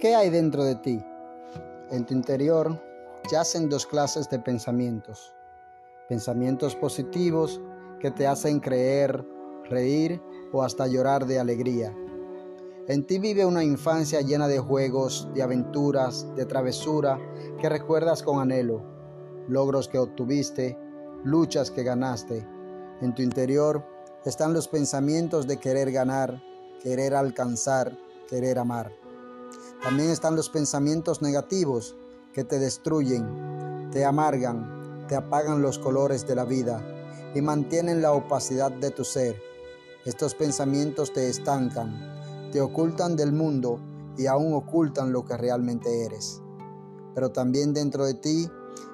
¿Qué hay dentro de ti? En tu interior yacen dos clases de pensamientos. Pensamientos positivos que te hacen creer, reír o hasta llorar de alegría. En ti vive una infancia llena de juegos, de aventuras, de travesura que recuerdas con anhelo, logros que obtuviste, luchas que ganaste. En tu interior están los pensamientos de querer ganar, querer alcanzar, querer amar. También están los pensamientos negativos que te destruyen, te amargan, te apagan los colores de la vida y mantienen la opacidad de tu ser. Estos pensamientos te estancan, te ocultan del mundo y aún ocultan lo que realmente eres. Pero también dentro de ti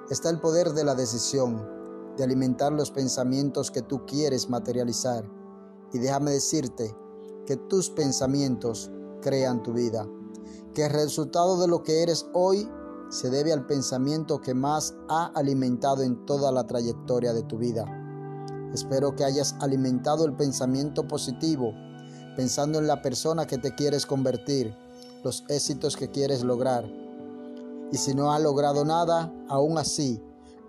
está el poder de la decisión, de alimentar los pensamientos que tú quieres materializar. Y déjame decirte que tus pensamientos crean tu vida que el resultado de lo que eres hoy se debe al pensamiento que más ha alimentado en toda la trayectoria de tu vida. Espero que hayas alimentado el pensamiento positivo, pensando en la persona que te quieres convertir, los éxitos que quieres lograr. Y si no has logrado nada, aún así,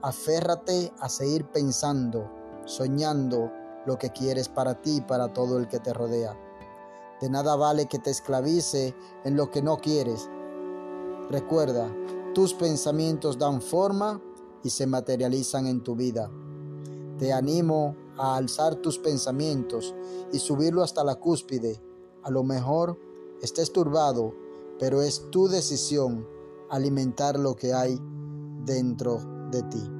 aférrate a seguir pensando, soñando lo que quieres para ti y para todo el que te rodea. De nada vale que te esclavice en lo que no quieres. Recuerda, tus pensamientos dan forma y se materializan en tu vida. Te animo a alzar tus pensamientos y subirlo hasta la cúspide. A lo mejor estés turbado, pero es tu decisión alimentar lo que hay dentro de ti.